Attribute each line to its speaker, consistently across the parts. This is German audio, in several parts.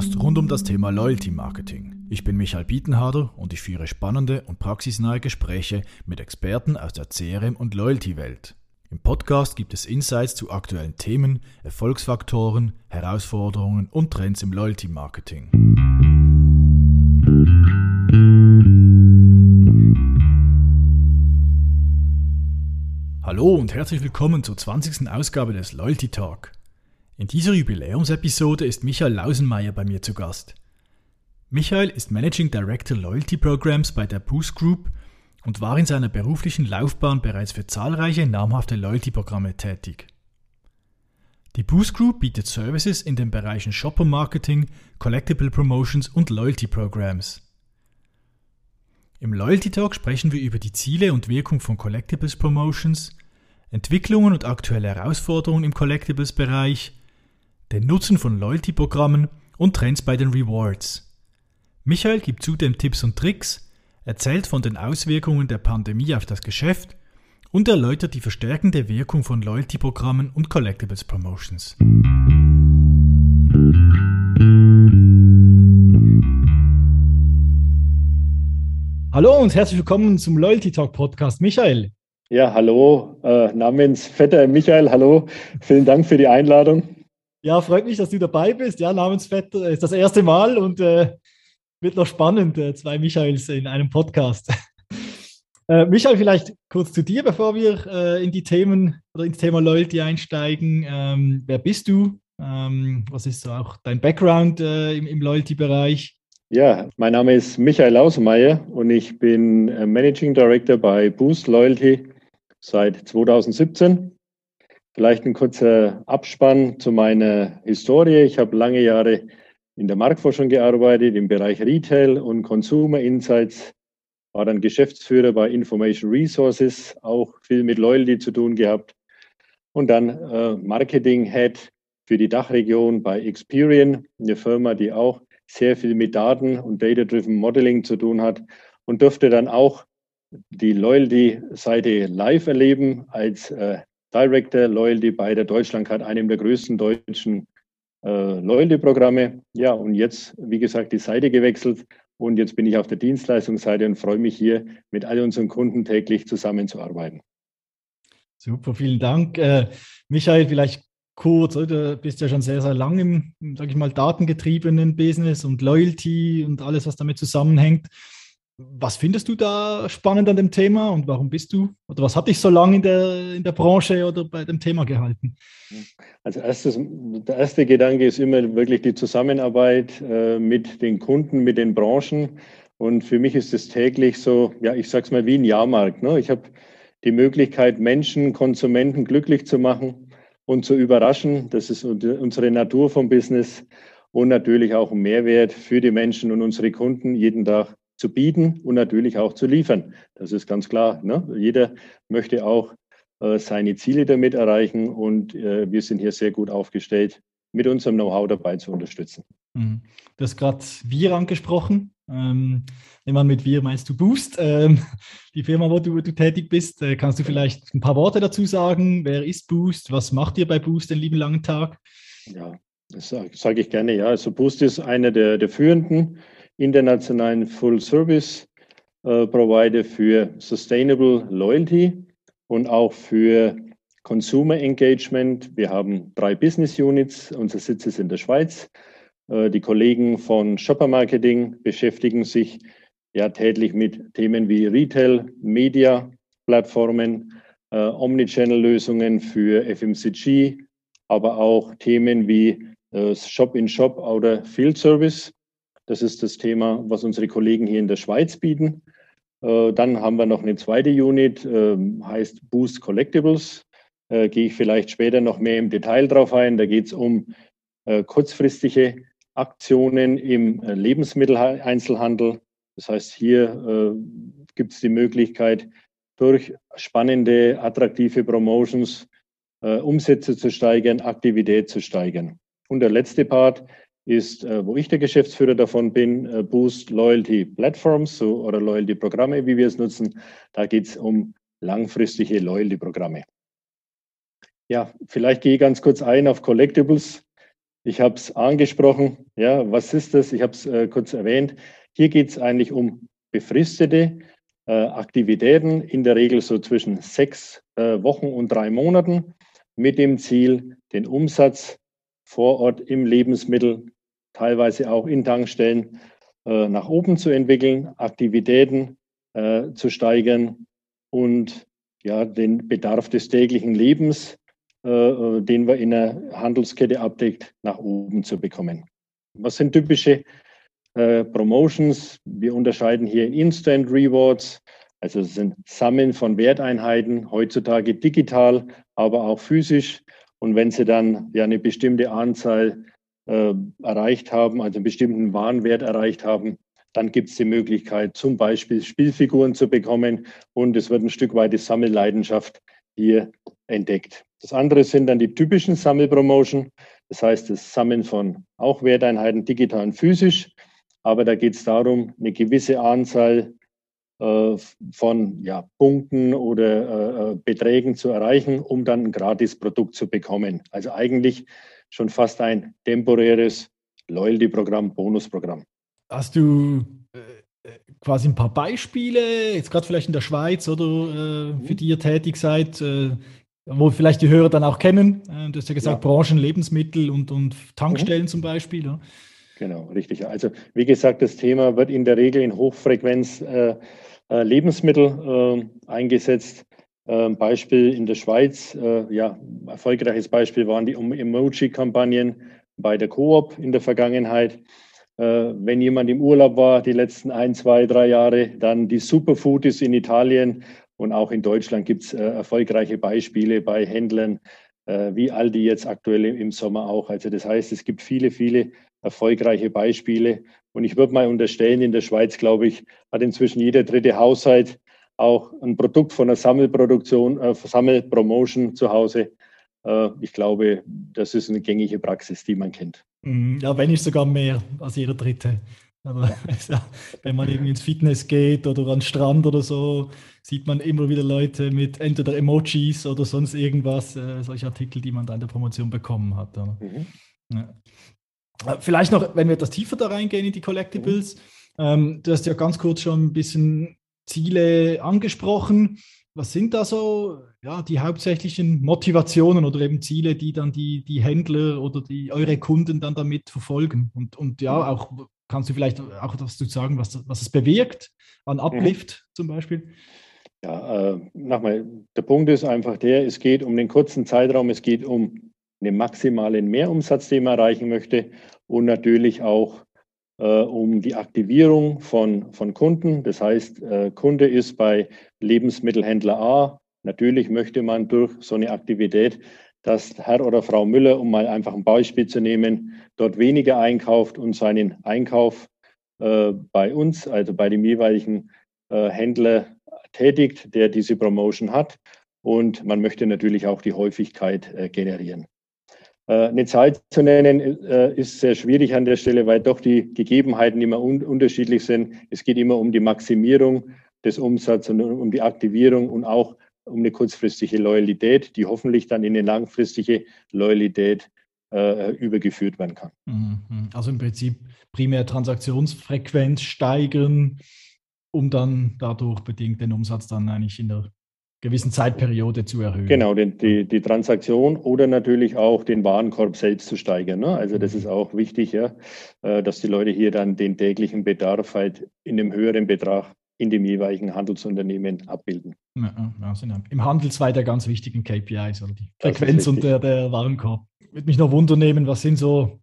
Speaker 1: Podcast rund um das Thema Loyalty Marketing. Ich bin Michael Bietenharder und ich führe spannende und praxisnahe Gespräche mit Experten aus der CRM- und Loyalty-Welt. Im Podcast gibt es Insights zu aktuellen Themen, Erfolgsfaktoren, Herausforderungen und Trends im Loyalty Marketing. Hallo und herzlich willkommen zur 20. Ausgabe des Loyalty Talk. In dieser Jubiläumsepisode ist Michael Lausenmeier bei mir zu Gast. Michael ist Managing Director Loyalty Programs bei der Boost Group und war in seiner beruflichen Laufbahn bereits für zahlreiche namhafte Loyalty-Programme tätig. Die Boost Group bietet Services in den Bereichen Shopper Marketing, Collectible Promotions und Loyalty Programs. Im Loyalty Talk sprechen wir über die Ziele und Wirkung von Collectibles Promotions, Entwicklungen und aktuelle Herausforderungen im Collectibles-Bereich, den Nutzen von Loyalty-Programmen und Trends bei den Rewards. Michael gibt zudem Tipps und Tricks, erzählt von den Auswirkungen der Pandemie auf das Geschäft und erläutert die verstärkende Wirkung von Loyalty-Programmen und Collectibles Promotions. Hallo und herzlich willkommen zum Loyalty Talk Podcast. Michael.
Speaker 2: Ja, hallo, äh, namens Vetter Michael, hallo. Vielen Dank für die Einladung.
Speaker 1: Ja, freut mich, dass du dabei bist. Ja, Namensvetter ist das erste Mal und äh, wird noch spannend, äh, zwei Michaels in einem Podcast. äh, Michael, vielleicht kurz zu dir, bevor wir äh, in die Themen oder ins Thema Loyalty einsteigen. Ähm, wer bist du? Ähm, was ist so auch dein Background äh, im, im Loyalty-Bereich?
Speaker 2: Ja, mein Name ist Michael Lausemeyer und ich bin äh, Managing Director bei Boost Loyalty seit 2017. Vielleicht ein kurzer Abspann zu meiner Historie. Ich habe lange Jahre in der Marktforschung gearbeitet, im Bereich Retail und Consumer Insights, war dann Geschäftsführer bei Information Resources, auch viel mit Loyalty zu tun gehabt. Und dann äh, Marketing Head für die Dachregion bei Experian, eine Firma, die auch sehr viel mit Daten und Data-Driven Modeling zu tun hat und durfte dann auch die Loyalty-Seite live erleben als äh, Director Loyalty bei der Deutschlandcard, einem der größten deutschen äh, Loyalty-Programme. Ja, und jetzt, wie gesagt, die Seite gewechselt und jetzt bin ich auf der Dienstleistungsseite und freue mich hier mit all unseren Kunden täglich zusammenzuarbeiten.
Speaker 1: Super, vielen Dank. Äh, Michael, vielleicht kurz, du bist ja schon sehr, sehr lang im, sage ich mal, datengetriebenen Business und Loyalty und alles, was damit zusammenhängt. Was findest du da spannend an dem Thema und warum bist du oder was hat dich so lange in der, in der Branche oder bei dem Thema gehalten?
Speaker 2: Also erstes, der erste Gedanke ist immer wirklich die Zusammenarbeit äh, mit den Kunden, mit den Branchen. Und für mich ist es täglich so, ja, ich sage es mal wie ein Jahrmarkt. Ne? Ich habe die Möglichkeit, Menschen, Konsumenten glücklich zu machen und zu überraschen. Das ist unsere Natur vom Business und natürlich auch ein Mehrwert für die Menschen und unsere Kunden jeden Tag zu bieten und natürlich auch zu liefern. Das ist ganz klar. Ne? Jeder möchte auch äh, seine Ziele damit erreichen und äh, wir sind hier sehr gut aufgestellt, mit unserem Know-how dabei zu unterstützen.
Speaker 1: Mhm. Du hast gerade Wir angesprochen. Ähm, wenn man mit Wir meinst du Boost, ähm, die Firma, wo du, du tätig bist. Äh, kannst du vielleicht ein paar Worte dazu sagen? Wer ist Boost? Was macht ihr bei Boost den lieben langen Tag?
Speaker 2: Ja, das sage sag ich gerne. Ja, also Boost ist einer der, der führenden internationalen Full-Service-Provider für Sustainable Loyalty und auch für Consumer Engagement. Wir haben drei Business Units. Unser Sitz ist in der Schweiz. Äh, die Kollegen von Shopper Marketing beschäftigen sich ja täglich mit Themen wie Retail, Media, Plattformen, äh, Omnichannel-Lösungen für FMCG, aber auch Themen wie äh, Shop in Shop oder Field Service. Das ist das Thema, was unsere Kollegen hier in der Schweiz bieten. Äh, dann haben wir noch eine zweite Unit, ähm, heißt Boost Collectibles. Äh, gehe ich vielleicht später noch mehr im Detail drauf ein. Da geht es um äh, kurzfristige Aktionen im Lebensmitteleinzelhandel. Das heißt, hier gibt es die Möglichkeit, durch spannende, attraktive Promotions Umsätze zu steigern, Aktivität zu steigern. Und der letzte Part ist, äh, wo ich der Geschäftsführer davon bin, äh, Boost Loyalty Platforms so, oder Loyalty Programme, wie wir es nutzen. Da geht es um langfristige Loyalty Programme. Ja, vielleicht gehe ich ganz kurz ein auf Collectibles. ich habe es angesprochen. Ja, was ist das? Ich habe es äh, kurz erwähnt. Hier geht es eigentlich um befristete äh, Aktivitäten, in der Regel so zwischen sechs äh, Wochen und drei Monaten, mit dem Ziel, den Umsatz vor Ort im Lebensmittel, teilweise auch in Tankstellen, äh, nach oben zu entwickeln, Aktivitäten äh, zu steigern und ja, den Bedarf des täglichen Lebens, äh, äh, den wir in der Handelskette abdeckt, nach oben zu bekommen. Was sind typische äh, Promotions? Wir unterscheiden hier in Instant Rewards, also es sind Sammeln von Werteinheiten, heutzutage digital, aber auch physisch. Und wenn Sie dann ja eine bestimmte Anzahl äh, erreicht haben, also einen bestimmten Warenwert erreicht haben, dann gibt es die Möglichkeit, zum Beispiel Spielfiguren zu bekommen und es wird ein Stück weit die Sammelleidenschaft hier entdeckt. Das andere sind dann die typischen Sammelpromotion, das heißt das Sammeln von auch Werteinheiten digital und physisch. Aber da geht es darum, eine gewisse Anzahl äh, von ja, Punkten oder äh, äh, Beträgen zu erreichen, um dann ein gratis Produkt zu bekommen. Also eigentlich schon fast ein temporäres Loyalty-Programm, Bonusprogramm.
Speaker 1: Hast du äh, quasi ein paar Beispiele, jetzt gerade vielleicht in der Schweiz oder äh, für mhm. die ihr tätig seid, äh, wo vielleicht die Hörer dann auch kennen. Äh, du hast ja gesagt, ja. Branchen, Lebensmittel und, und Tankstellen mhm. zum Beispiel. Ja.
Speaker 2: Genau, richtig. Also wie gesagt, das Thema wird in der Regel in Hochfrequenz äh, äh, Lebensmittel eingesetzt. Ähm, Beispiel in der Schweiz, ja, erfolgreiches Beispiel waren die Emoji-Kampagnen bei der Coop in der Vergangenheit. Wenn jemand im Urlaub war, die letzten ein, zwei, drei Jahre, dann die Superfoodies in Italien und auch in Deutschland gibt es äh, erfolgreiche Beispiele bei Händlern äh, wie Aldi jetzt aktuell im Sommer auch. Also das heißt, es gibt viele, viele erfolgreiche Beispiele. Und ich würde mal unterstellen, in der Schweiz, glaube ich, hat inzwischen jeder dritte Haushalt auch ein Produkt von einer Sammelproduktion, äh, Sammelpromotion zu Hause. Äh, ich glaube, das ist eine gängige Praxis, die man kennt.
Speaker 1: Mhm. Ja, wenn nicht sogar mehr als jeder dritte. Aber ja, wenn man irgendwie ins Fitness geht oder an den Strand oder so, sieht man immer wieder Leute mit entweder Emojis oder sonst irgendwas, äh, solche Artikel, die man da in der Promotion bekommen hat. Mhm. Ja. Äh, vielleicht noch, wenn wir etwas tiefer da reingehen in die Collectibles, mhm. ähm, du hast ja ganz kurz schon ein bisschen Ziele angesprochen. Was sind da so ja, die hauptsächlichen Motivationen oder eben Ziele, die dann die, die Händler oder die eure Kunden dann damit verfolgen? Und, und ja, mhm. auch kannst du vielleicht auch was zu sagen, was, was es bewirkt an mhm. Uplift mhm. zum Beispiel?
Speaker 2: Ja, äh, nochmal, der Punkt ist einfach der, es geht um den kurzen Zeitraum, es geht um einen maximalen Mehrumsatz, den man erreichen möchte und natürlich auch um die Aktivierung von, von Kunden. Das heißt, äh, Kunde ist bei Lebensmittelhändler A. Natürlich möchte man durch so eine Aktivität, dass Herr oder Frau Müller, um mal einfach ein Beispiel zu nehmen, dort weniger einkauft und seinen Einkauf äh, bei uns, also bei dem jeweiligen äh, Händler tätigt, der diese Promotion hat. Und man möchte natürlich auch die Häufigkeit äh, generieren. Äh, eine Zahl zu nennen äh, ist sehr schwierig an der Stelle, weil doch die Gegebenheiten immer un unterschiedlich sind. Es geht immer um die Maximierung des Umsatzes und um die Aktivierung und auch um eine kurzfristige Loyalität, die hoffentlich dann in eine langfristige Loyalität äh, übergeführt werden kann.
Speaker 1: Mhm. Also im Prinzip primär Transaktionsfrequenz steigern, um dann dadurch bedingt den Umsatz dann eigentlich in der gewissen Zeitperiode zu erhöhen.
Speaker 2: Genau, den, die, die Transaktion oder natürlich auch den Warenkorb selbst zu steigern. Ne? Also das ist auch wichtig, ja, äh, dass die Leute hier dann den täglichen Bedarf halt in einem höheren Betrag in dem jeweiligen Handelsunternehmen abbilden.
Speaker 1: Ja, also Im Handel zwei der ganz wichtigen KPIs, oder die Frequenz und der, der Warenkorb. Würde mich noch wundern nehmen, was sind so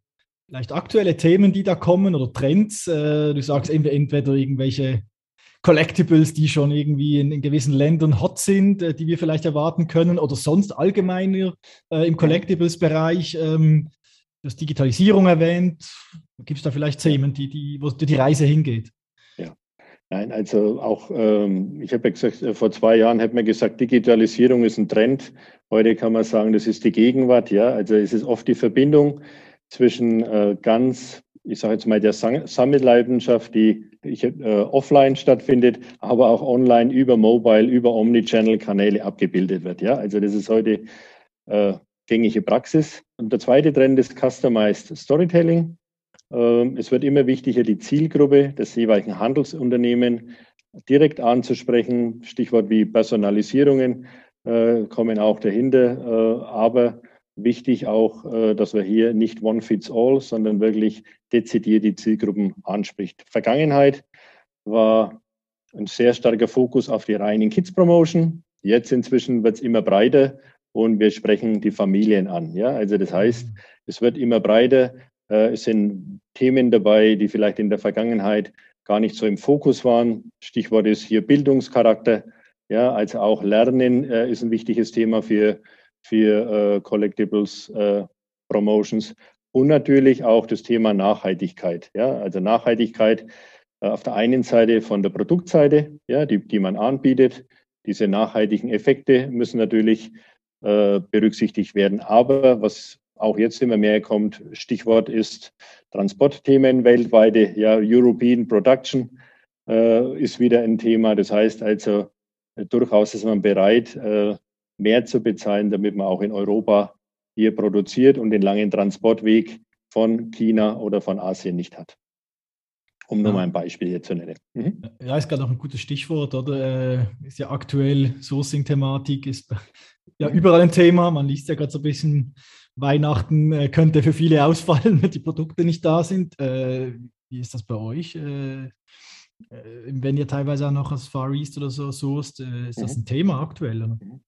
Speaker 1: vielleicht aktuelle Themen, die da kommen oder Trends? Äh, du sagst entweder irgendwelche Collectibles, die schon irgendwie in, in gewissen Ländern hot sind, äh, die wir vielleicht erwarten können oder sonst allgemeiner äh, im Collectibles-Bereich. Ähm, du hast Digitalisierung erwähnt. Gibt es da vielleicht Themen, die, die, wo die Reise hingeht?
Speaker 2: Ja. Nein, also auch, ähm, ich habe ja gesagt, äh, vor zwei Jahren hat man gesagt, Digitalisierung ist ein Trend. Heute kann man sagen, das ist die Gegenwart. Ja, also es ist oft die Verbindung zwischen äh, ganz ich sage jetzt mal, der Sammelleidenschaft, die ich, äh, offline stattfindet, aber auch online über Mobile, über Omnichannel-Kanäle abgebildet wird. Ja, also das ist heute äh, gängige Praxis. Und der zweite Trend ist Customized Storytelling. Ähm, es wird immer wichtiger, die Zielgruppe des jeweiligen Handelsunternehmen direkt anzusprechen. Stichwort wie Personalisierungen äh, kommen auch dahinter. Äh, aber wichtig auch, äh, dass wir hier nicht one fits all, sondern wirklich dezidiert die Zielgruppen anspricht. Vergangenheit war ein sehr starker Fokus auf die reinen Kids Promotion. Jetzt inzwischen wird es immer breiter und wir sprechen die Familien an. Ja? Also das heißt, es wird immer breiter. Äh, es sind Themen dabei, die vielleicht in der Vergangenheit gar nicht so im Fokus waren. Stichwort ist hier Bildungscharakter. Ja, also auch Lernen äh, ist ein wichtiges Thema für, für äh, Collectibles äh, Promotions. Und natürlich auch das Thema Nachhaltigkeit. Ja, also Nachhaltigkeit äh, auf der einen Seite von der Produktseite, ja, die, die man anbietet. Diese nachhaltigen Effekte müssen natürlich äh, berücksichtigt werden. Aber was auch jetzt immer mehr kommt, Stichwort ist Transportthemen weltweite, ja, European Production äh, ist wieder ein Thema. Das heißt also, äh, durchaus ist man bereit, mehr zu bezahlen, damit man auch in Europa hier produziert und den langen Transportweg von China oder von Asien nicht hat. Um nur mal ein Beispiel hier zu nennen.
Speaker 1: Mhm. Ja, ist gerade noch ein gutes Stichwort, oder? Äh, ist ja aktuell Sourcing-Thematik, ist ja überall ein Thema. Man liest ja gerade so ein bisschen, Weihnachten äh, könnte für viele ausfallen, wenn die Produkte nicht da sind. Äh, wie ist das bei euch? Äh, äh, wenn ihr teilweise auch noch aus Far East oder so sourced, äh, ist das mhm. ein Thema aktuell? Oder? Mhm.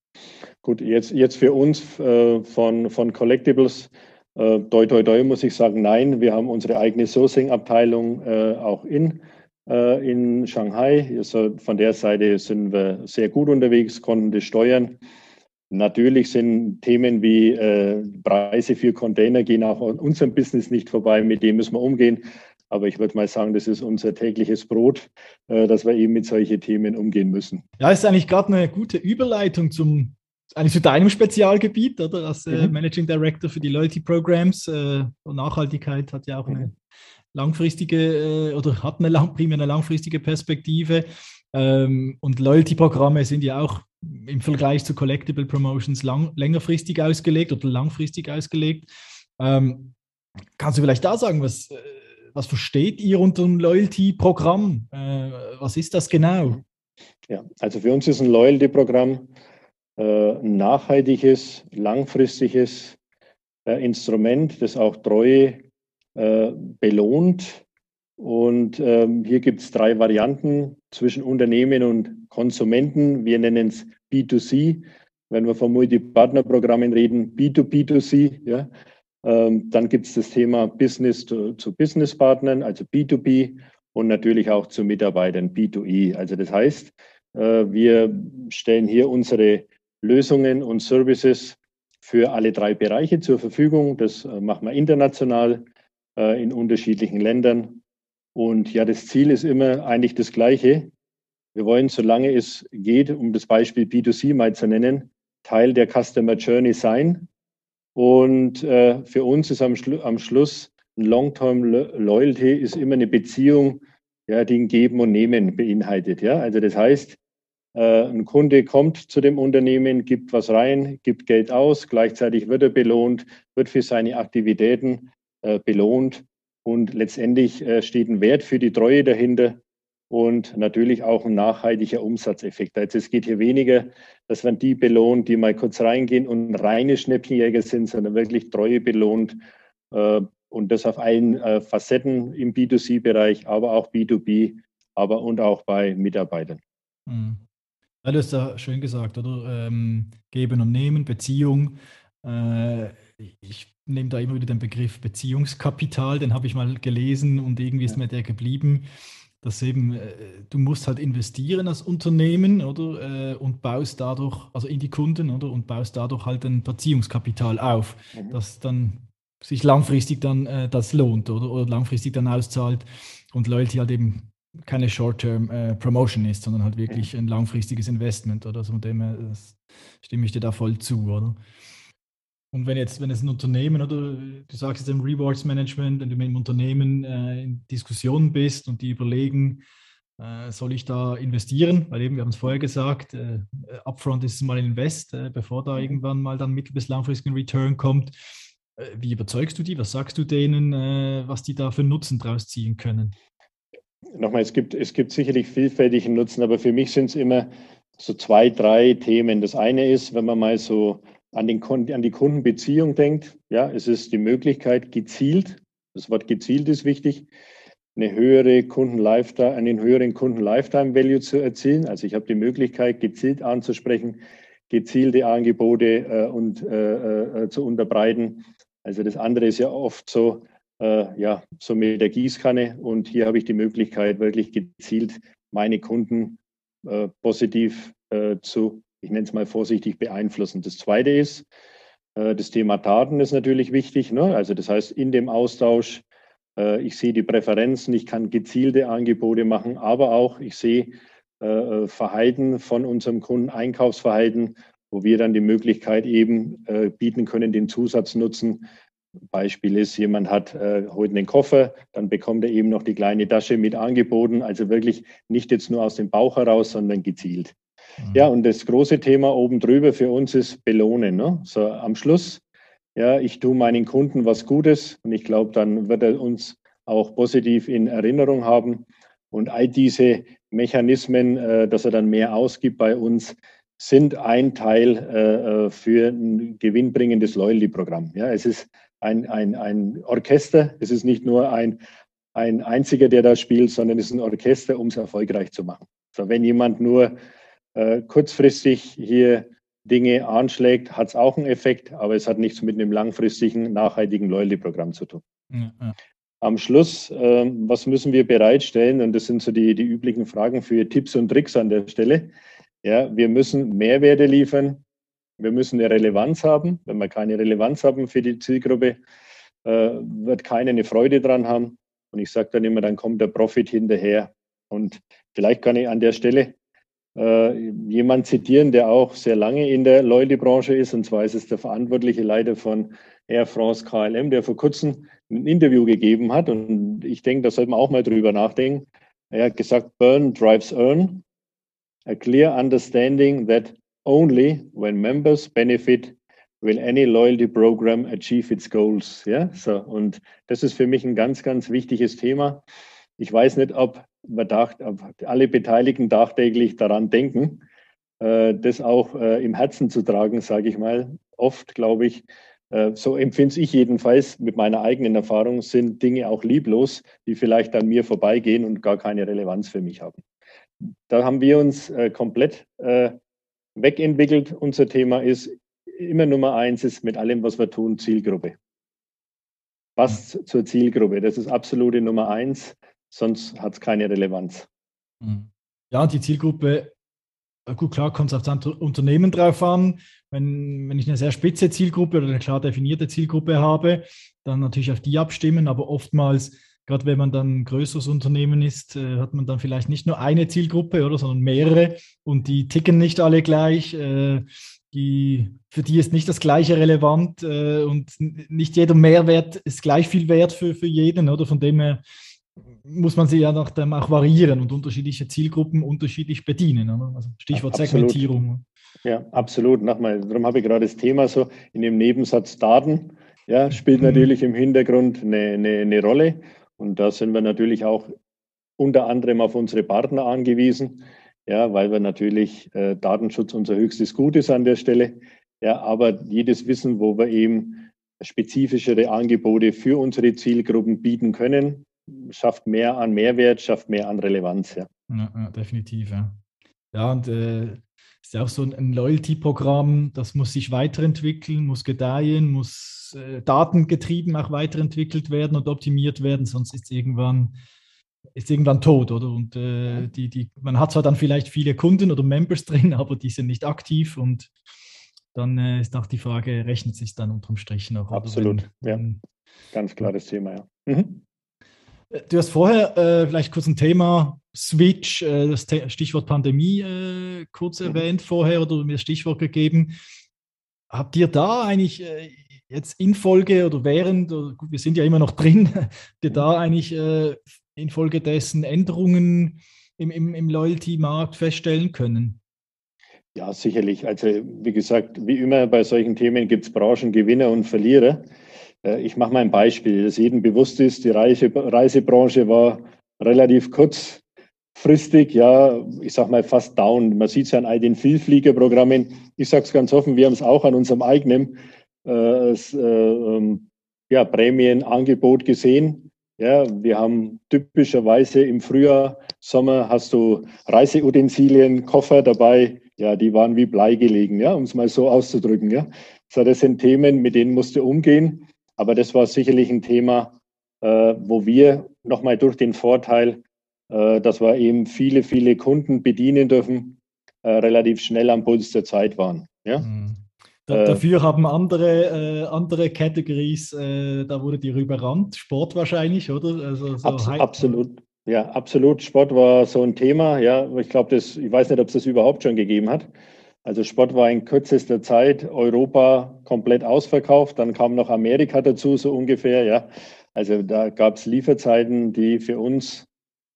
Speaker 2: Gut, jetzt, jetzt für uns von, von Collectibles äh, doi, doi, doi muss ich sagen, nein. Wir haben unsere eigene Sourcing-Abteilung äh, auch in, äh, in Shanghai. Also von der Seite sind wir sehr gut unterwegs, konnten das steuern. Natürlich sind Themen wie äh, Preise für Container gehen auch an unserem Business nicht vorbei, mit dem müssen wir umgehen. Aber ich würde mal sagen, das ist unser tägliches Brot, äh, dass wir eben mit solchen Themen umgehen müssen.
Speaker 1: Ja, ist eigentlich gerade eine gute Überleitung zum eigentlich zu deinem Spezialgebiet, oder? Als äh, mhm. Managing Director für die Loyalty Programs. Äh, und Nachhaltigkeit hat ja auch eine mhm. langfristige äh, oder hat eine lang, primär eine langfristige Perspektive. Ähm, und Loyalty-Programme sind ja auch im Vergleich zu Collectible Promotions lang, längerfristig ausgelegt oder langfristig ausgelegt. Ähm, kannst du vielleicht da sagen, was, was versteht ihr unter einem Loyalty-Programm? Äh, was ist das genau?
Speaker 2: Ja, also für uns ist ein Loyalty-Programm äh, ein nachhaltiges, langfristiges äh, Instrument, das auch Treue äh, belohnt. Und ähm, hier gibt es drei Varianten zwischen Unternehmen und Konsumenten. Wir nennen es B2C. Wenn wir von Multipartnerprogrammen reden, B2B2C. Ja. Ähm, dann gibt es das Thema Business zu, zu Business-Partnern, also B2B und natürlich auch zu Mitarbeitern, B2E. Also das heißt, wir stellen hier unsere Lösungen und Services für alle drei Bereiche zur Verfügung. Das äh, machen wir international äh, in unterschiedlichen Ländern. Und ja, das Ziel ist immer eigentlich das gleiche. Wir wollen, solange es geht, um das Beispiel B2C mal zu nennen, Teil der Customer Journey sein. Und äh, für uns ist am, Schlu am Schluss ein Long-Term Loyalty ist immer eine Beziehung, ja, die ein Geben und Nehmen beinhaltet. Ja? Also das heißt, äh, ein Kunde kommt zu dem Unternehmen, gibt was rein, gibt Geld aus, gleichzeitig wird er belohnt, wird für seine Aktivitäten äh, belohnt und letztendlich äh, steht ein Wert für die Treue dahinter und natürlich auch ein nachhaltiger Umsatzeffekt. Also es geht hier weniger, dass man die belohnt, die mal kurz reingehen und reine Schnäppchenjäger sind, sondern wirklich Treue belohnt und das auf allen Facetten im B2C-Bereich, aber auch B2B, aber und auch bei Mitarbeitern. Mhm.
Speaker 1: Ja, du hast ja schön gesagt, oder? Ähm, geben und nehmen, Beziehung. Äh, ich nehme da immer wieder den Begriff Beziehungskapital, den habe ich mal gelesen und irgendwie ist mir der geblieben, dass eben äh, du musst halt investieren als Unternehmen, oder? Äh, und baust dadurch, also in die Kunden, oder? Und baust dadurch halt ein Beziehungskapital auf, mhm. das dann sich langfristig dann äh, das lohnt, oder? Oder langfristig dann auszahlt und Loyalty halt eben keine Short-Term-Promotion äh, ist, sondern halt wirklich ein langfristiges Investment oder so. Von dem her stimme ich dir da voll zu, oder? Und wenn jetzt, wenn es ein Unternehmen oder du sagst jetzt im Rewards Management, wenn du mit einem Unternehmen äh, in Diskussionen bist und die überlegen, äh, soll ich da investieren? Weil eben, wir haben es vorher gesagt, äh, upfront ist es mal ein Invest, äh, bevor da mhm. irgendwann mal dann mittel- bis langfristigen Return kommt. Äh, wie überzeugst du die? Was sagst du denen, äh, was die da für Nutzen draus ziehen können?
Speaker 2: Nochmal, es gibt, es gibt sicherlich vielfältige Nutzen, aber für mich sind es immer so zwei, drei Themen. Das eine ist, wenn man mal so an, den, an die Kundenbeziehung denkt, ja, es ist die Möglichkeit, gezielt, das Wort gezielt ist wichtig, eine höhere Kunden einen höheren Kunden-Lifetime-Value zu erzielen. Also ich habe die Möglichkeit, gezielt anzusprechen, gezielte Angebote äh, und äh, äh, zu unterbreiten. Also das andere ist ja oft so, äh, ja, so mit der Gießkanne. Und hier habe ich die Möglichkeit, wirklich gezielt meine Kunden äh, positiv äh, zu, ich nenne es mal vorsichtig, beeinflussen. Das zweite ist, das Thema Daten ist natürlich wichtig. Ne? Also das heißt, in dem Austausch äh, ich sehe die Präferenzen, ich kann gezielte Angebote machen, aber auch ich sehe äh, Verhalten von unserem Kunden, Einkaufsverhalten, wo wir dann die Möglichkeit eben äh, bieten können, den Zusatznutzen. Beispiel ist, jemand hat äh, heute einen Koffer, dann bekommt er eben noch die kleine Tasche mit angeboten. Also wirklich nicht jetzt nur aus dem Bauch heraus, sondern gezielt. Mhm. Ja, und das große Thema oben drüber für uns ist Belohnen. Ne? So am Schluss ja, ich tue meinen Kunden was Gutes und ich glaube, dann wird er uns auch positiv in Erinnerung haben. Und all diese Mechanismen, äh, dass er dann mehr ausgibt bei uns, sind ein Teil äh, äh, für ein gewinnbringendes Loyalty-Programm. Ja, es ist ein, ein, ein Orchester, es ist nicht nur ein, ein einziger, der da spielt, sondern es ist ein Orchester, um es erfolgreich zu machen. So, wenn jemand nur äh, kurzfristig hier Dinge anschlägt, hat es auch einen Effekt, aber es hat nichts mit einem langfristigen, nachhaltigen Loyalty-Programm zu tun. Ja, ja. Am Schluss, äh, was müssen wir bereitstellen? Und das sind so die, die üblichen Fragen für Tipps und Tricks an der Stelle. Ja, wir müssen Mehrwerte liefern. Wir müssen eine Relevanz haben. Wenn wir keine Relevanz haben für die Zielgruppe, äh, wird keiner eine Freude dran haben. Und ich sage dann immer, dann kommt der Profit hinterher. Und vielleicht kann ich an der Stelle äh, jemand zitieren, der auch sehr lange in der Loyalty-Branche ist. Und zwar ist es der verantwortliche Leiter von Air France KLM, der vor kurzem ein Interview gegeben hat. Und ich denke, da sollte man auch mal drüber nachdenken. Er hat gesagt, Burn drives earn. A clear understanding that only when members benefit will any loyalty program achieve its goals. Ja, so. Und das ist für mich ein ganz, ganz wichtiges Thema. Ich weiß nicht, ob alle Beteiligten tagtäglich daran denken, äh, das auch äh, im Herzen zu tragen, sage ich mal. Oft, glaube ich, äh, so empfinde ich jedenfalls mit meiner eigenen Erfahrung, sind Dinge auch lieblos, die vielleicht an mir vorbeigehen und gar keine Relevanz für mich haben. Da haben wir uns komplett wegentwickelt. Unser Thema ist immer Nummer eins, ist mit allem, was wir tun, Zielgruppe. Was zur Zielgruppe? Das ist absolute Nummer eins sonst hat es keine Relevanz.
Speaker 1: Mhm. Ja, die Zielgruppe, äh, gut, klar, kommt es auf das Unternehmen drauf an. Wenn, wenn ich eine sehr spitze Zielgruppe oder eine klar definierte Zielgruppe habe, dann natürlich auf die abstimmen, aber oftmals, gerade wenn man dann ein größeres Unternehmen ist, äh, hat man dann vielleicht nicht nur eine Zielgruppe, oder, sondern mehrere und die ticken nicht alle gleich. Äh, die, für die ist nicht das Gleiche relevant äh, und nicht jeder Mehrwert ist gleich viel wert für, für jeden, oder? Von dem her muss man sie ja nach dem auch variieren und unterschiedliche Zielgruppen unterschiedlich bedienen. Also Stichwort absolut. Segmentierung.
Speaker 2: Ja, absolut. Nochmal, darum habe ich gerade das Thema so in dem Nebensatz Daten. Ja, spielt mhm. natürlich im Hintergrund eine, eine, eine Rolle. Und da sind wir natürlich auch unter anderem auf unsere Partner angewiesen, ja, weil wir natürlich äh, Datenschutz unser höchstes Gut ist an der Stelle. Ja, aber jedes Wissen, wo wir eben spezifischere Angebote für unsere Zielgruppen bieten können, schafft mehr an Mehrwert, schafft mehr an Relevanz. Ja,
Speaker 1: ja, ja definitiv. Ja, ja und äh, ist ja auch so ein Loyalty-Programm, das muss sich weiterentwickeln, muss gedeihen, muss äh, datengetrieben auch weiterentwickelt werden und optimiert werden, sonst ist es irgendwann ist irgendwann tot, oder? Und äh, die, die, man hat zwar dann vielleicht viele Kunden oder Members drin, aber die sind nicht aktiv und dann äh, ist auch die Frage, rechnet sich dann unterm Strich noch?
Speaker 2: Absolut, wenn, ja. Ganz klares Thema, ja. Mhm.
Speaker 1: Du hast vorher äh, vielleicht kurz ein Thema Switch, äh, das Stichwort Pandemie äh, kurz mhm. erwähnt vorher oder mir das Stichwort gegeben. Habt ihr da eigentlich äh, jetzt infolge oder während, oder gut, wir sind ja immer noch drin, habt ihr da eigentlich äh, infolgedessen Änderungen im, im, im Loyalty-Markt feststellen können?
Speaker 2: Ja, sicherlich. Also wie gesagt, wie immer bei solchen Themen gibt es Branchengewinner und Verlierer. Äh, ich mache mal ein Beispiel, dass jedem bewusst ist, die Reise, Reisebranche war relativ kurzfristig, ja, ich sage mal fast down. Man sieht es ja an all den Vielfliegerprogrammen. Ich sage es ganz offen, wir haben es auch an unserem eigenen äh, äh, ähm, ja, Prämienangebot gesehen. Ja, wir haben typischerweise im Frühjahr, Sommer hast du Reiseutensilien, Koffer dabei. Ja, die waren wie Blei gelegen, ja, um es mal so auszudrücken. Ja. So, das sind Themen, mit denen musst du umgehen. Aber das war sicherlich ein Thema, äh, wo wir nochmal durch den Vorteil, äh, dass wir eben viele, viele Kunden bedienen dürfen, äh, relativ schnell am Puls der Zeit waren. Ja? Mhm.
Speaker 1: Da, dafür haben andere, äh, andere Categories, äh, da wurde die überrannt, Sport wahrscheinlich, oder?
Speaker 2: Also so Abs absolut. Ja, absolut. Sport war so ein Thema. Ja, ich glaube, das, ich weiß nicht, ob es das überhaupt schon gegeben hat. Also Sport war in kürzester Zeit Europa komplett ausverkauft. Dann kam noch Amerika dazu, so ungefähr. Ja, also da gab es Lieferzeiten, die für uns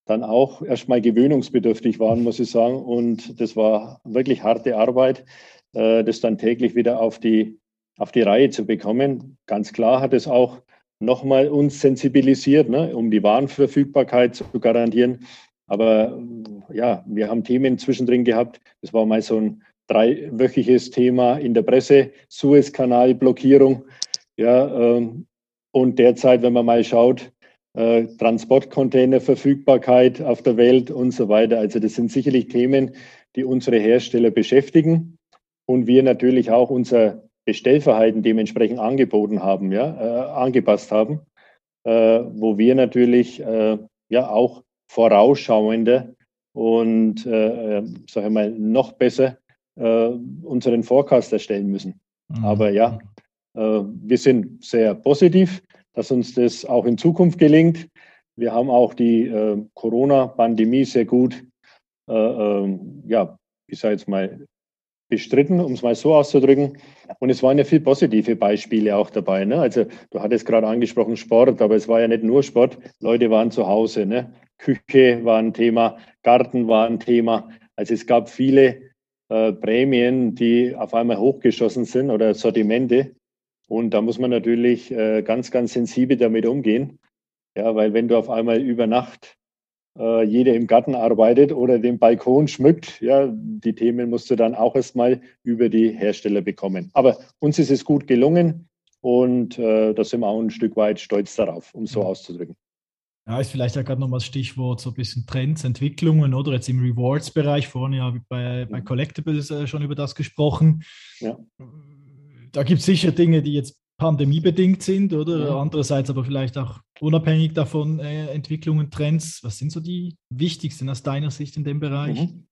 Speaker 2: dann auch erstmal gewöhnungsbedürftig waren, muss ich sagen. Und das war wirklich harte Arbeit, äh, das dann täglich wieder auf die, auf die Reihe zu bekommen. Ganz klar hat es auch nochmal uns sensibilisiert, ne, um die Warenverfügbarkeit zu garantieren. Aber ja, wir haben Themen zwischendrin gehabt. Das war mal so ein dreiwöchiges Thema in der Presse, Suezkanalblockierung. Ja, ähm, und derzeit, wenn man mal schaut, äh, Transportcontainerverfügbarkeit auf der Welt und so weiter. Also das sind sicherlich Themen, die unsere Hersteller beschäftigen und wir natürlich auch unser Bestellverhalten dementsprechend angeboten haben, ja, äh, angepasst haben, äh, wo wir natürlich äh, ja auch vorausschauender und äh, äh sage mal noch besser äh, unseren Forecast erstellen müssen. Mhm. Aber ja, äh, wir sind sehr positiv, dass uns das auch in Zukunft gelingt. Wir haben auch die äh, Corona-Pandemie sehr gut, äh, ähm, ja, ich sage jetzt mal, bestritten, um es mal so auszudrücken. Und es waren ja viele positive Beispiele auch dabei. Ne? Also du hattest gerade angesprochen Sport, aber es war ja nicht nur Sport. Leute waren zu Hause. Ne? Küche war ein Thema, Garten war ein Thema. Also es gab viele äh, Prämien, die auf einmal hochgeschossen sind oder Sortimente. Und da muss man natürlich äh, ganz, ganz sensibel damit umgehen. Ja, weil wenn du auf einmal über Nacht äh, jeder im Garten arbeitet oder den Balkon schmückt, ja, die Themen musst du dann auch erstmal über die Hersteller bekommen. Aber uns ist es gut gelungen und äh, da sind wir auch ein Stück weit stolz darauf, um so auszudrücken.
Speaker 1: Ja, ist vielleicht ja gerade nochmal das Stichwort so ein bisschen Trends, Entwicklungen oder jetzt im Rewards-Bereich, vorhin ja bei, bei mhm. Collectibles äh, schon über das gesprochen. Ja. Da gibt es sicher Dinge, die jetzt pandemiebedingt sind, oder? Ja. Andererseits aber vielleicht auch unabhängig davon äh, Entwicklungen, Trends. Was sind so die wichtigsten aus deiner Sicht in dem Bereich? Mhm.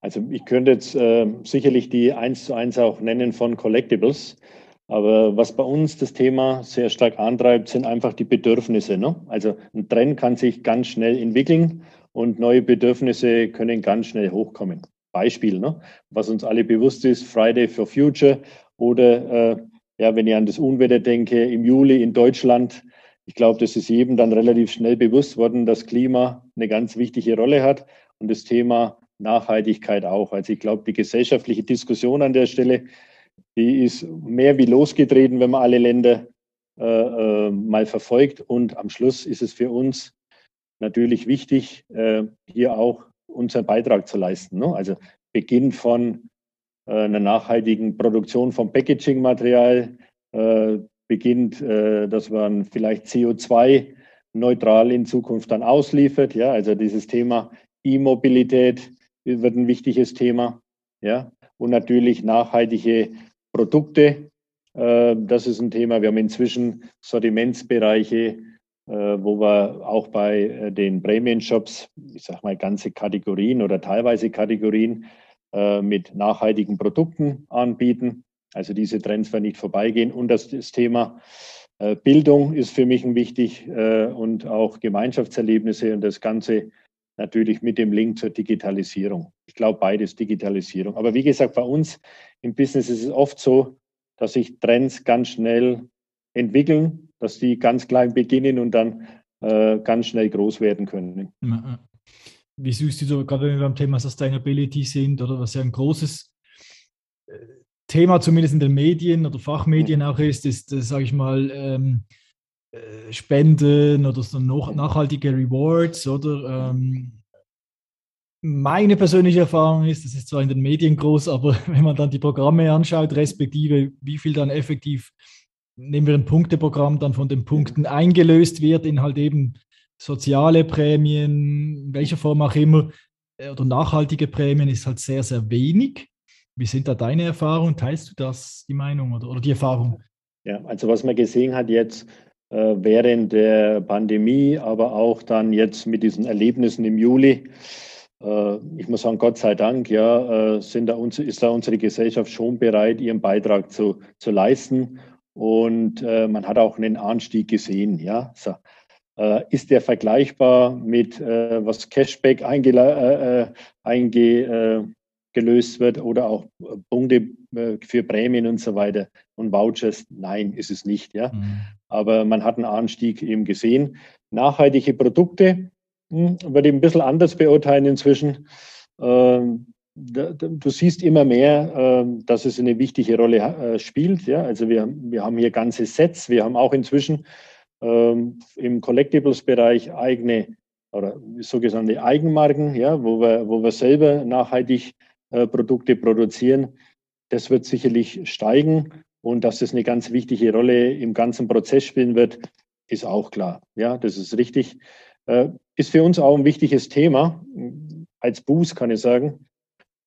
Speaker 2: Also ich könnte jetzt äh, sicherlich die eins zu eins auch nennen von Collectibles. Aber was bei uns das Thema sehr stark antreibt, sind einfach die Bedürfnisse. Ne? Also ein Trend kann sich ganz schnell entwickeln und neue Bedürfnisse können ganz schnell hochkommen. Beispiel, ne? was uns alle bewusst ist, Friday for Future oder äh, ja, wenn ich an das Unwetter denke, im Juli in Deutschland, ich glaube, das ist jedem dann relativ schnell bewusst worden, dass Klima eine ganz wichtige Rolle hat und das Thema Nachhaltigkeit auch. Also ich glaube, die gesellschaftliche Diskussion an der Stelle die ist mehr wie losgetreten, wenn man alle Länder äh, äh, mal verfolgt. Und am Schluss ist es für uns natürlich wichtig, äh, hier auch unseren Beitrag zu leisten. Ne? Also Beginn von äh, einer nachhaltigen Produktion von Packaging-Material, äh, beginnt, äh, dass man vielleicht CO2 neutral in Zukunft dann ausliefert. Ja, also dieses Thema E-Mobilität wird ein wichtiges Thema. Ja, und natürlich nachhaltige Produkte. Äh, das ist ein Thema. Wir haben inzwischen Sortimentsbereiche, äh, wo wir auch bei äh, den Prämien-Shops, ich sage mal, ganze Kategorien oder teilweise Kategorien mit nachhaltigen Produkten anbieten. Also diese Trends werden nicht vorbeigehen. Und das, das Thema Bildung ist für mich ein wichtig und auch Gemeinschaftserlebnisse und das Ganze natürlich mit dem Link zur Digitalisierung. Ich glaube, beides Digitalisierung. Aber wie gesagt, bei uns im Business ist es oft so, dass sich Trends ganz schnell entwickeln, dass die ganz klein beginnen und dann äh, ganz schnell groß werden können.
Speaker 1: Wie siehst du so, gerade wenn wir beim Thema Sustainability sind, oder was ja ein großes Thema zumindest in den Medien oder Fachmedien auch ist, ist, äh, sage ich mal, ähm, äh, Spenden oder so nachhaltige Rewards oder ähm, meine persönliche Erfahrung ist, das ist zwar in den Medien groß, aber wenn man dann die Programme anschaut, respektive wie viel dann effektiv, nehmen wir ein Punkteprogramm, dann von den Punkten eingelöst wird in halt eben soziale Prämien, in welcher Form auch immer, äh, oder nachhaltige Prämien, ist halt sehr, sehr wenig. Wie sind da deine Erfahrungen? Teilst du das, die Meinung oder, oder die Erfahrung?
Speaker 2: Ja, also was man gesehen hat jetzt äh, während der Pandemie, aber auch dann jetzt mit diesen Erlebnissen im Juli, ich muss sagen, Gott sei Dank, ja, äh, sind da uns, ist da unsere Gesellschaft schon bereit, ihren Beitrag zu, zu leisten. Und äh, man hat auch einen Anstieg gesehen, ja. So. Äh, ist der vergleichbar mit, äh, was Cashback einge, einge gelöst wird oder auch äh, Punkte äh, für Prämien und so weiter und Vouchers. Nein, ist es nicht. Ja. Mhm. Aber man hat einen Anstieg eben gesehen. Nachhaltige Produkte würde ich ein bisschen anders beurteilen inzwischen. Ähm, du siehst immer mehr, ähm, dass es eine wichtige Rolle äh, spielt. Also wir, haben hier ganze Sets. Wir haben auch inzwischen ähm, im Collectibles-Bereich eigene oder sogenannte Eigenmarken, wo wir, selber nachhaltig äh, Produkte produzieren. Das wird sicherlich steigen und dass das eine ganz wichtige Rolle im ganzen Prozess spielen wird, ist auch klar. Ja, das ist richtig. Äh, ist für uns auch ein wichtiges Thema. Als Boost kann ich sagen.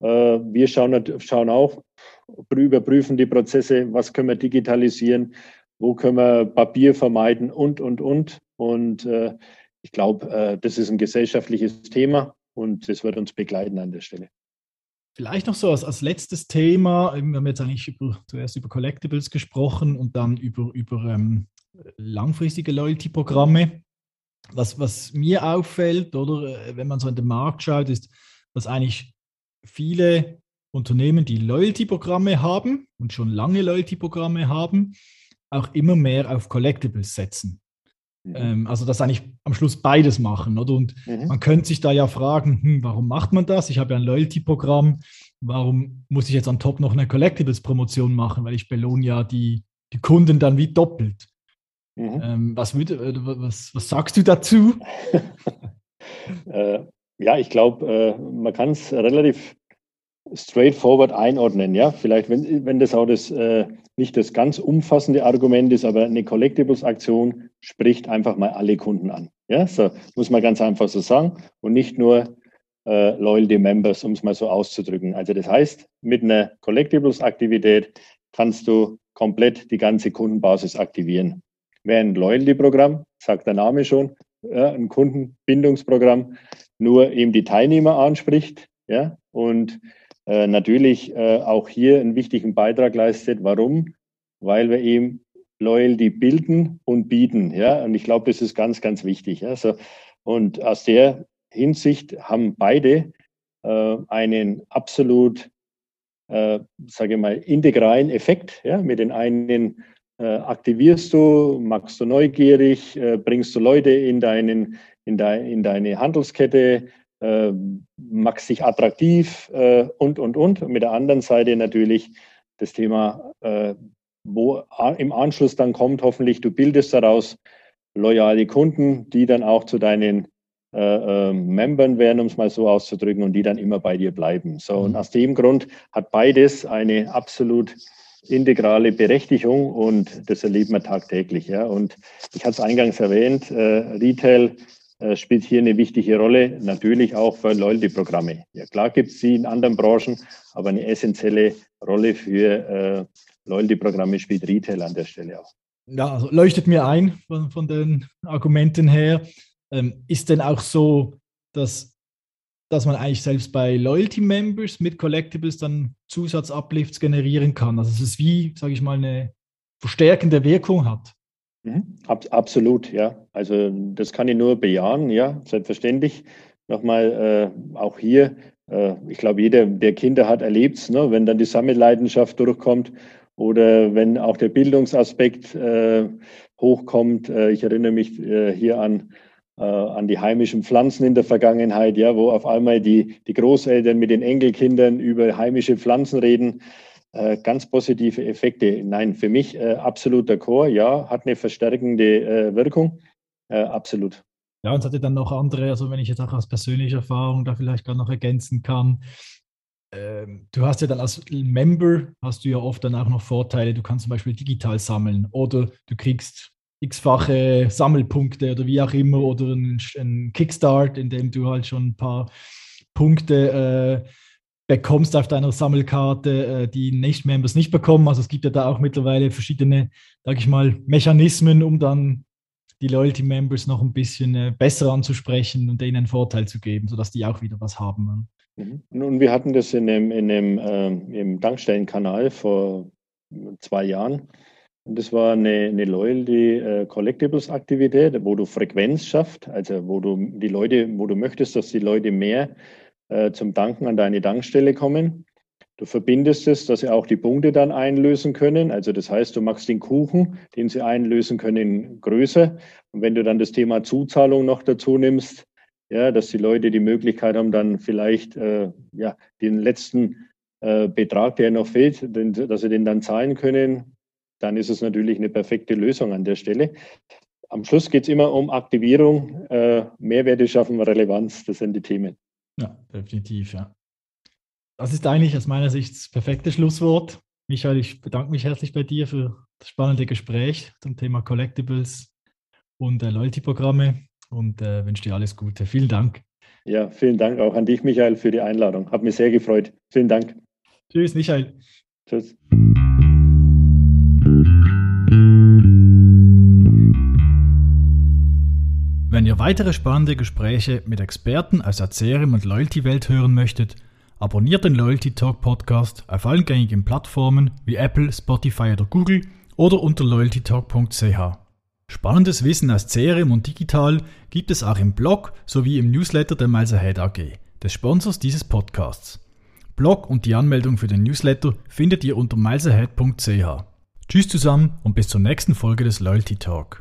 Speaker 2: Äh, wir schauen, schauen auch, überprüfen die Prozesse, was können wir digitalisieren, wo können wir Papier vermeiden und, und, und. Und ich glaube, das ist ein gesellschaftliches Thema und das wird uns begleiten an der Stelle.
Speaker 1: Vielleicht noch so als, als letztes Thema, wir haben jetzt eigentlich über, zuerst über Collectibles gesprochen und dann über, über ähm, langfristige Loyalty-Programme. Was, was mir auffällt, oder äh, wenn man so in den Markt schaut, ist, dass eigentlich viele Unternehmen, die Loyalty-Programme haben und schon lange Loyalty-Programme haben, auch immer mehr auf Collectibles setzen. Mhm. Ähm, also dass eigentlich am Schluss beides machen. Oder? Und mhm. man könnte sich da ja fragen, hm, warum macht man das? Ich habe ja ein Loyalty-Programm. Warum muss ich jetzt an top noch eine Collectibles-Promotion machen? Weil ich belohne ja die, die Kunden dann wie doppelt. Mhm. Ähm, was, würd, äh, was, was sagst du dazu?
Speaker 2: äh, ja, ich glaube, äh, man kann es relativ straightforward einordnen. Ja, vielleicht, wenn, wenn das auch das äh, nicht das ganz umfassende Argument ist, aber eine Collectibles-Aktion spricht einfach mal alle Kunden an. Ja, so muss man ganz einfach so sagen und nicht nur äh, Loyalty Members, um es mal so auszudrücken. Also das heißt, mit einer Collectibles-Aktivität kannst du komplett die ganze Kundenbasis aktivieren. Während ein Loyalty-Programm, sagt der Name schon, ja, ein Kundenbindungsprogramm, nur eben die Teilnehmer anspricht, ja, und äh, natürlich äh, auch hier einen wichtigen Beitrag leistet. Warum? Weil wir eben Loyalty bilden und bieten. Ja? Und ich glaube, das ist ganz, ganz wichtig. Ja? So, und aus der Hinsicht haben beide äh, einen absolut, äh, sage ich mal, integralen Effekt. Ja? Mit den einen aktivierst du, machst du neugierig, äh, bringst du Leute in, deinen, in, de, in deine Handelskette, äh, machst dich attraktiv äh, und, und, und. Und mit der anderen Seite natürlich das Thema, äh, wo im Anschluss dann kommt, hoffentlich, du bildest daraus loyale Kunden, die dann auch zu deinen äh, äh, Membern werden, um es mal so auszudrücken, und die dann immer bei dir bleiben. So, und mhm. aus dem Grund hat beides eine absolut integrale Berechtigung und das erleben wir tagtäglich. Ja. Und ich hatte es eingangs erwähnt, äh, Retail äh, spielt hier eine wichtige Rolle, natürlich auch für Loyalty-Programme. Ja, klar gibt es sie in anderen Branchen, aber eine essentielle Rolle für äh, Loyalty-Programme spielt Retail an der Stelle auch.
Speaker 1: Ja, also leuchtet mir ein von, von den Argumenten her. Ähm, ist denn auch so, dass, dass man eigentlich selbst bei Loyalty-Members mit Collectibles dann Zusatzuplifts generieren kann? Also es ist wie, sage ich mal, eine verstärkende Wirkung hat.
Speaker 2: Mhm. Ab, absolut, ja. Also das kann ich nur bejahen, ja, selbstverständlich. Nochmal äh, auch hier, äh, ich glaube, jeder, der Kinder hat, erlebt es, ne? wenn dann die Sammelleidenschaft durchkommt oder wenn auch der Bildungsaspekt äh, hochkommt. Äh, ich erinnere mich äh, hier an, äh, an die heimischen Pflanzen in der Vergangenheit, ja, wo auf einmal die, die Großeltern mit den Enkelkindern über heimische Pflanzen reden. Äh, ganz positive Effekte. Nein, für mich äh, absoluter Chor, ja, hat eine verstärkende äh, Wirkung, äh, absolut.
Speaker 1: Ja, und es hatte dann noch andere, also wenn ich jetzt auch aus persönlicher Erfahrung da vielleicht gar noch ergänzen kann, ähm, du hast ja dann als Member, hast du ja oft dann auch noch Vorteile, du kannst zum Beispiel digital sammeln oder du kriegst x-fache Sammelpunkte oder wie auch immer oder ein, Kickstart, in dem du halt schon ein paar Punkte äh, bekommst auf deiner Sammelkarte, äh, die Nicht-Members nicht bekommen. Also es gibt ja da auch mittlerweile verschiedene, sage ich mal, Mechanismen, um dann die Loyalty-Members noch ein bisschen äh, besser anzusprechen und denen einen Vorteil zu geben, sodass die auch wieder was haben.
Speaker 2: Mhm. Nun, wir hatten das in dem, in dem äh, im Tankstellenkanal vor zwei Jahren. Das war eine, eine Loyalty äh, Collectibles Aktivität, wo du Frequenz schaffst, also wo du die Leute, wo du möchtest, dass die Leute mehr äh, zum Danken an deine Tankstelle kommen. Du verbindest es, dass sie auch die Punkte dann einlösen können. Also das heißt, du machst den Kuchen, den sie einlösen können, größer. Und wenn du dann das Thema Zuzahlung noch dazu nimmst, ja, dass die Leute die Möglichkeit haben, dann vielleicht äh, ja, den letzten äh, Betrag, der noch fehlt, den, dass sie den dann zahlen können, dann ist es natürlich eine perfekte Lösung an der Stelle. Am Schluss geht es immer um Aktivierung, äh, Mehrwerte schaffen, Relevanz, das sind die Themen.
Speaker 1: Ja, definitiv, ja. Das ist eigentlich aus meiner Sicht das perfekte Schlusswort. Michael, ich bedanke mich herzlich bei dir für das spannende Gespräch zum Thema Collectibles und äh, Loyalty-Programme und äh, wünsche dir alles Gute. Vielen Dank.
Speaker 2: Ja, vielen Dank auch an dich, Michael, für die Einladung. Hat mich sehr gefreut. Vielen Dank.
Speaker 1: Tschüss, Michael. Tschüss. Ihr weitere spannende Gespräche mit Experten aus der CRM und Loyalty-Welt hören möchtet, abonniert den Loyalty Talk Podcast auf allen gängigen Plattformen wie Apple, Spotify oder Google oder unter loyaltytalk.ch. Spannendes Wissen aus CRM und digital gibt es auch im Blog sowie im Newsletter der Miles Ahead AG, des Sponsors dieses Podcasts. Blog und die Anmeldung für den Newsletter findet ihr unter milesahead.ch. Tschüss zusammen und bis zur nächsten Folge des Loyalty Talk.